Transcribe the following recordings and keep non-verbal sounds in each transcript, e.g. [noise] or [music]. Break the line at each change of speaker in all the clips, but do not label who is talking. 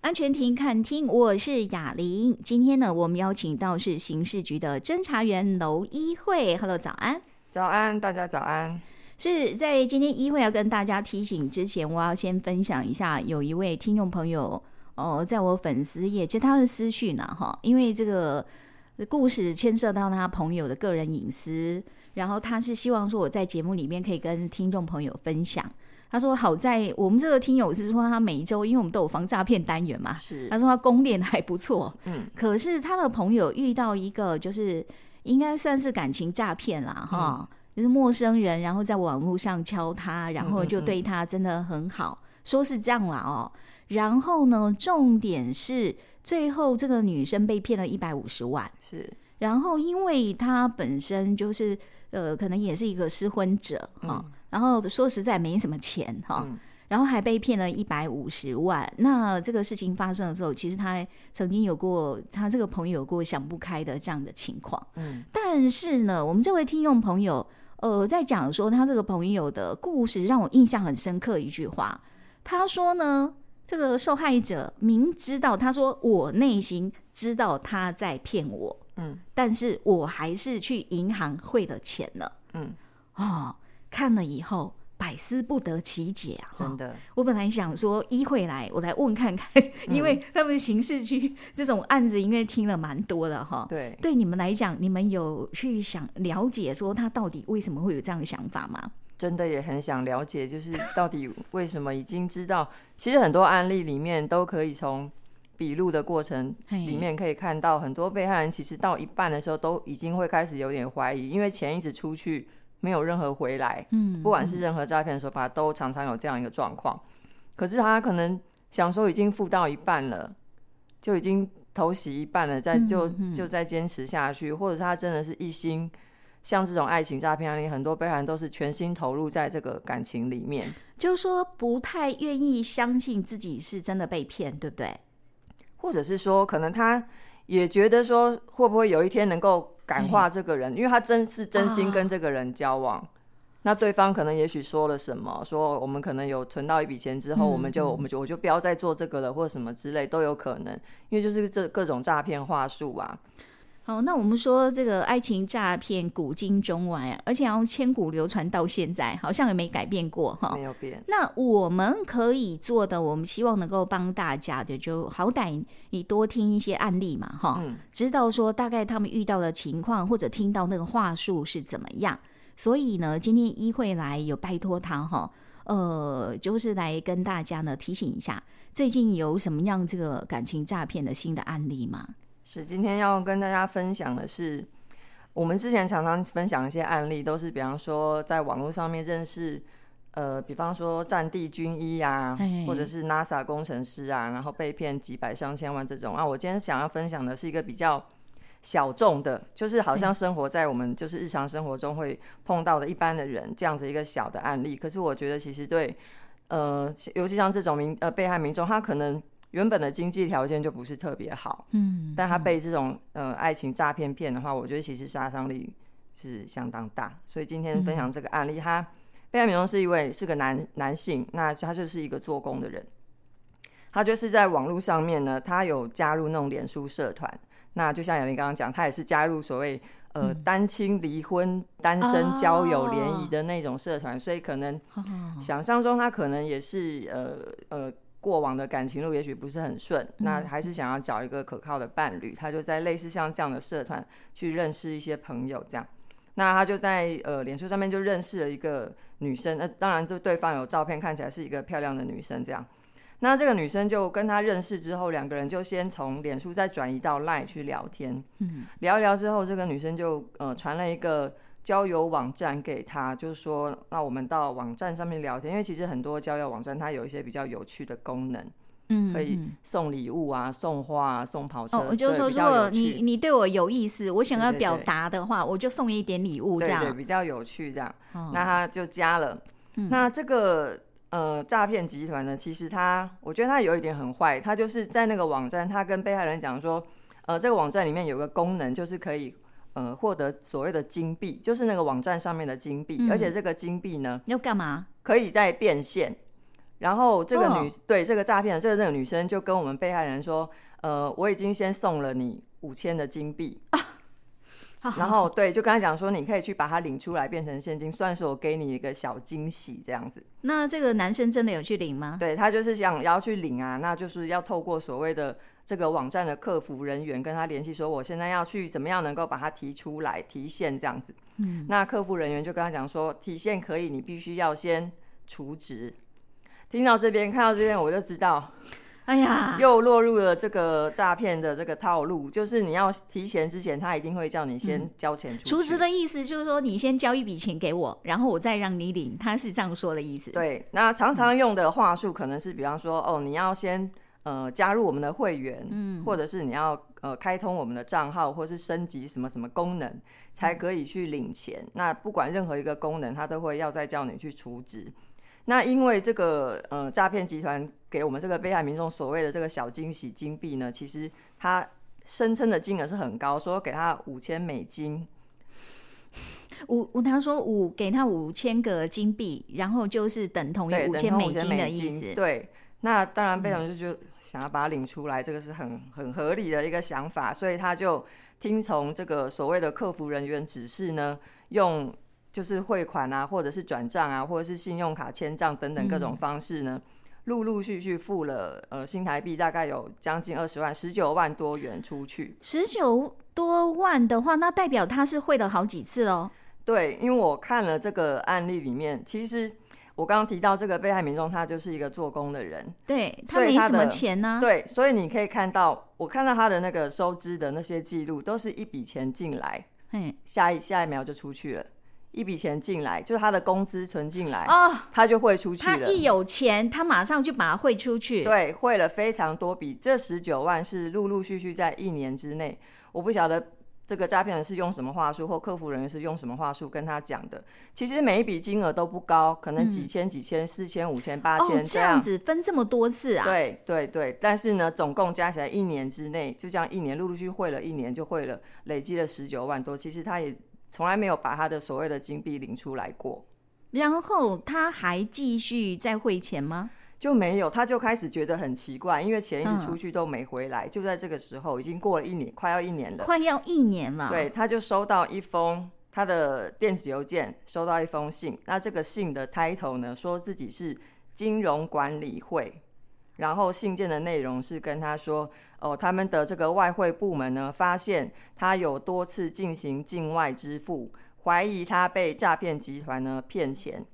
安全庭看厅，我是雅玲。今天呢，我们邀请到是刑事局的侦查员娄一慧。Hello，早安。
早安，大家早安。
是在今天一慧要跟大家提醒之前，我要先分享一下，有一位听众朋友哦，在我粉丝页接他的私讯呢，哈，因为这个故事牵涉到他朋友的个人隐私，然后他是希望说我在节目里面可以跟听众朋友分享。他说：“好在我们这个听友是说他每一周，因为我们都有防诈骗单元嘛，
是
他说他攻练还不错，
嗯，
可是他的朋友遇到一个就是应该算是感情诈骗啦，哈、嗯，就是陌生人，然后在网络上敲他，然后就对。他真的很好，嗯嗯嗯，说是这样啦哦，然后呢，重点是最后这个女生被骗了一百五十万，
是，
然后因为他本身就是呃，可能也是一个失婚者哈。嗯”然后说实在没什么钱哈，
嗯、
然后还被骗了一百五十万。那这个事情发生的时候，其实他曾经有过他这个朋友有过想不开的这样的情况。
嗯，
但是呢，我们这位听众朋友，呃，在讲说他这个朋友的故事，让我印象很深刻。一句话，他说呢，这个受害者明知道，他说我内心知道他在骗我，
嗯，
但是我还是去银行汇了钱了，
嗯，
哦。看了以后百思不得其解啊！
真的，
我本来想说一会来，我来问看看，因为他们刑事局这种案子，因为听了蛮多的哈。
对，
对你们来讲，你们有去想了解说他到底为什么会有这样的想法吗？
真的也很想了解，就是到底为什么已经知道，其实很多案例里面都可以从笔录的过程里面可以看到，很多被害人其实到一半的时候都已经会开始有点怀疑，因为钱一直出去。没有任何回来，
嗯，
不管是任何诈骗手法，都常常有这样一个状况。可是他可能想说已经付到一半了，就已经投洗一半了，再就就再坚持下去，或者是他真的是一心，像这种爱情诈骗案例，很多被害人都是全心投入在这个感情里面，
就是说不太愿意相信自己是真的被骗，对不对？
或者是说，可能他也觉得说，会不会有一天能够。感化这个人，因为他真是真心跟这个人交往，啊、那对方可能也许说了什么，说我们可能有存到一笔钱之后，嗯、我们就我们就我就不要再做这个了，或者什么之类都有可能，因为就是这各种诈骗话术啊。
好，那我们说这个爱情诈骗古今中外，而且要千古流传到现在，好像也没改变过哈，
没有变。
那我们可以做的，我们希望能够帮大家的，就好歹你多听一些案例嘛，哈、嗯，知道说大概他们遇到的情况，或者听到那个话术是怎么样。所以呢，今天一慧来有拜托他哈，呃，就是来跟大家呢提醒一下，最近有什么样这个感情诈骗的新的案例吗？
是，今天要跟大家分享的是，我们之前常常分享一些案例，都是比方说在网络上面认识，呃，比方说战地军医啊，或者是 NASA 工程师啊，然后被骗几百上千万这种啊。我今天想要分享的是一个比较小众的，就是好像生活在我们就是日常生活中会碰到的一般的人这样子一个小的案例。可是我觉得其实对，呃，尤其像这种民呃被害民众，他可能。原本的经济条件就不是特别好，
嗯，
但他被这种呃爱情诈骗骗的话，我觉得其实杀伤力是相当大。所以今天分享这个案例，他被害民众是一位是个男男性，那他就是一个做工的人，他就是在网络上面呢，他有加入那种脸书社团，那就像雅玲刚刚讲，他也是加入所谓呃单亲离婚单身交友联谊的那种社团，所以可能想象中他可能也是呃呃。过往的感情路也许不是很顺，那还是想要找一个可靠的伴侣，他就在类似像这样的社团去认识一些朋友，这样。那他就在呃脸书上面就认识了一个女生，那当然就对方有照片，看起来是一个漂亮的女生，这样。那这个女生就跟他认识之后，两个人就先从脸书再转移到 Line 去聊天，嗯聊一聊之后，这个女生就呃传了一个。交友网站给他，就是说，那我们到网站上面聊天，因为其实很多交友网站它有一些比较有趣的功能，
嗯，
可以送礼物啊，送花啊，送跑车。
哦，我就说，如果你你对我有意思，我想要表达的话，我就送一点礼物，
这样对，比较有趣这样。
哦、
那他就加了。嗯、那这个呃诈骗集团呢，其实他我觉得他有一点很坏，他就是在那个网站，他跟被害人讲说，呃，这个网站里面有个功能，就是可以。呃，获得所谓的金币，就是那个网站上面的金币，嗯、而且这个金币呢，
要干嘛？
可以再变现，然后这个女、
哦、
对这个诈骗的这个这个女生就跟我们被害人说，呃，我已经先送了你五千的金币。[laughs] 啊然 [laughs] 后对，就跟他讲说，你可以去把它领出来变成现金，算是我给你一个小惊喜这样子。
那这个男生真的有去领吗？
对，他就是想要去领啊，那就是要透过所谓的这个网站的客服人员跟他联系，说我现在要去怎么样能够把它提出来提现这样子。嗯，那客服人员就跟他讲说，提现可以，你必须要先储值。听到这边，看到这边，我就知道。
哎呀，
又落入了这个诈骗的这个套路，就是你要提钱之前，他一定会叫你先交钱出去。
储值的意思就是说，你先交一笔钱给我，然后我再让你领，他是这样说的意思。
对，那常常用的话术可能是，比方说，哦，你要先呃加入我们的会员，嗯，或者是你要呃开通我们的账号，或是升级什么什么功能，才可以去领钱。那不管任何一个功能，他都会要再叫你去储值。那因为这个呃诈骗集团给我们这个被害民众所谓的这个小惊喜金币呢，其实他声称的金额是很高，说给他五千美金，
五他说五给他五千个金币，然后就是等同于五千美金的意思。
对，那当然被害人就想要把它领出来，这个是很很合理的一个想法，所以他就听从这个所谓的客服人员指示呢，用。就是汇款啊，或者是转账啊，或者是信用卡签账等等各种方式呢，陆陆续续付了呃新台币大概有将近二十万，十九万多元出去。
十九多万的话，那代表他是汇了好几次哦。
对，因为我看了这个案例里面，其实我刚刚提到这个被害民众，他就是一个做工的人，
对，他没什么钱呢、啊。
对，所以你可以看到，我看到他的那个收支的那些记录，都是一笔钱进来，嘿，下一下一秒就出去了。一笔钱进来，就是他的工资存进来，哦，他就汇出去了。
他一有钱，他马上就把它汇出去。
对，汇了非常多笔，这十九万是陆陆续续在一年之内。我不晓得这个诈骗人是用什么话术，或客服人员是用什么话术跟他讲的。其实每一笔金额都不高，可能几千、几千、四千、五千、八千这样，
这样子分这么多次啊？
对对对，但是呢，总共加起来一年之内，就这样一年陆陆续续汇了一年，就汇了累积了十九万多。其实他也。从来没有把他的所谓的金币领出来过，
然后他还继续再汇钱吗？
就没有，他就开始觉得很奇怪，因为钱一直出去都没回来。嗯、就在这个时候，已经过了一年，快要一年了，
快要一年了。
对，他就收到一封他的电子邮件，收到一封信。那这个信的 title 呢，说自己是金融管理会。然后信件的内容是跟他说，哦，他们的这个外汇部门呢，发现他有多次进行境外支付，怀疑他被诈骗集团呢骗钱。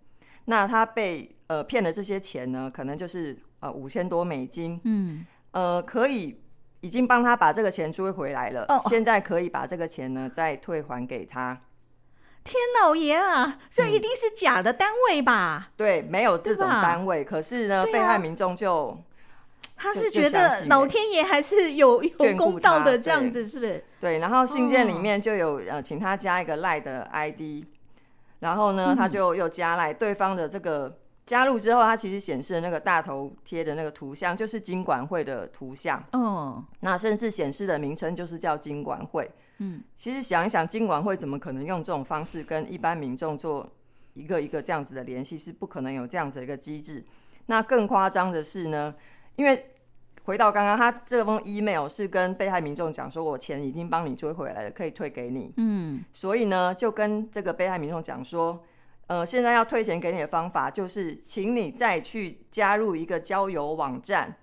那他被呃骗的这些钱呢，可能就是呃五千多美金，嗯，呃，可以已经帮他把这个钱追回来了，哦，现在可以把这个钱呢再退还给他。
天老爷啊，这一定是假的单位吧？
嗯、对，没有这种单位。可是呢，啊、被害民众就。
他是觉得老天爷还是有有公道的这样子，是不是？
对，然后信件里面就有呃，请他加一个赖的 ID，然后呢，他就又加赖对方的这个加入之后，他其实显示的那个大头贴的那个图像就是金管会的图像哦，那甚至显示的名称就是叫金管会。嗯，其实想一想，金管会怎么可能用这种方式跟一般民众做一个一个这样子的联系？是不可能有这样子的一个机制。那更夸张的是呢？因为回到刚刚，他这封 email 是跟被害民众讲说，我钱已经帮你追回来了，可以退给你。嗯，所以呢，就跟这个被害民众讲说，呃，现在要退钱给你的方法，就是请你再去加入一个交友网站，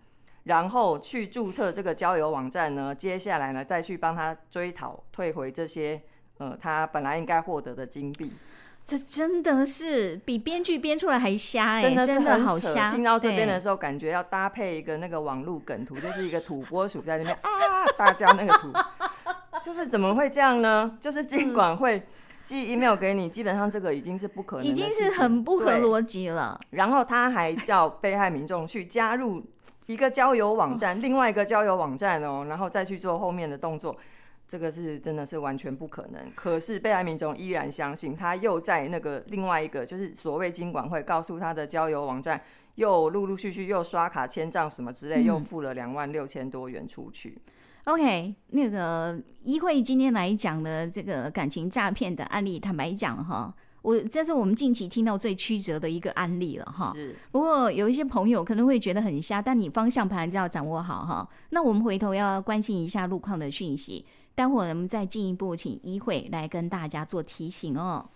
然后去注册这个交友网站呢，接下来呢，再去帮他追讨退回这些呃他本来应该获得的金币。
这真的是比编剧编出来还瞎哎、欸，
真的，
真的好瞎。
听到这边的时候，感觉要搭配一个那个网络梗图，就是一个土拨鼠在那边啊大叫那个图，就是怎么会这样呢？就是尽管会寄 email 给你，基本上这个已经是不可能，
已经是很不合逻辑了。
然后他还叫被害民众去加入一个交友网站，另外一个交友网站哦，然后再去做后面的动作。这个是真的是完全不可能，可是被害民众依然相信，他又在那个另外一个就是所谓金管会告诉他的交友网站，又陆陆续续又刷卡签账什么之类，又付了两万六千多元出去。
嗯、OK，那个一会今天来讲的这个感情诈骗的案例，坦白讲哈，我这是我们近期听到最曲折的一个案例了哈。
是。
不过有一些朋友可能会觉得很瞎，但你方向盘还是要掌握好哈。那我们回头要关心一下路况的讯息，待会儿我们再进一步请医会来跟大家做提醒哦。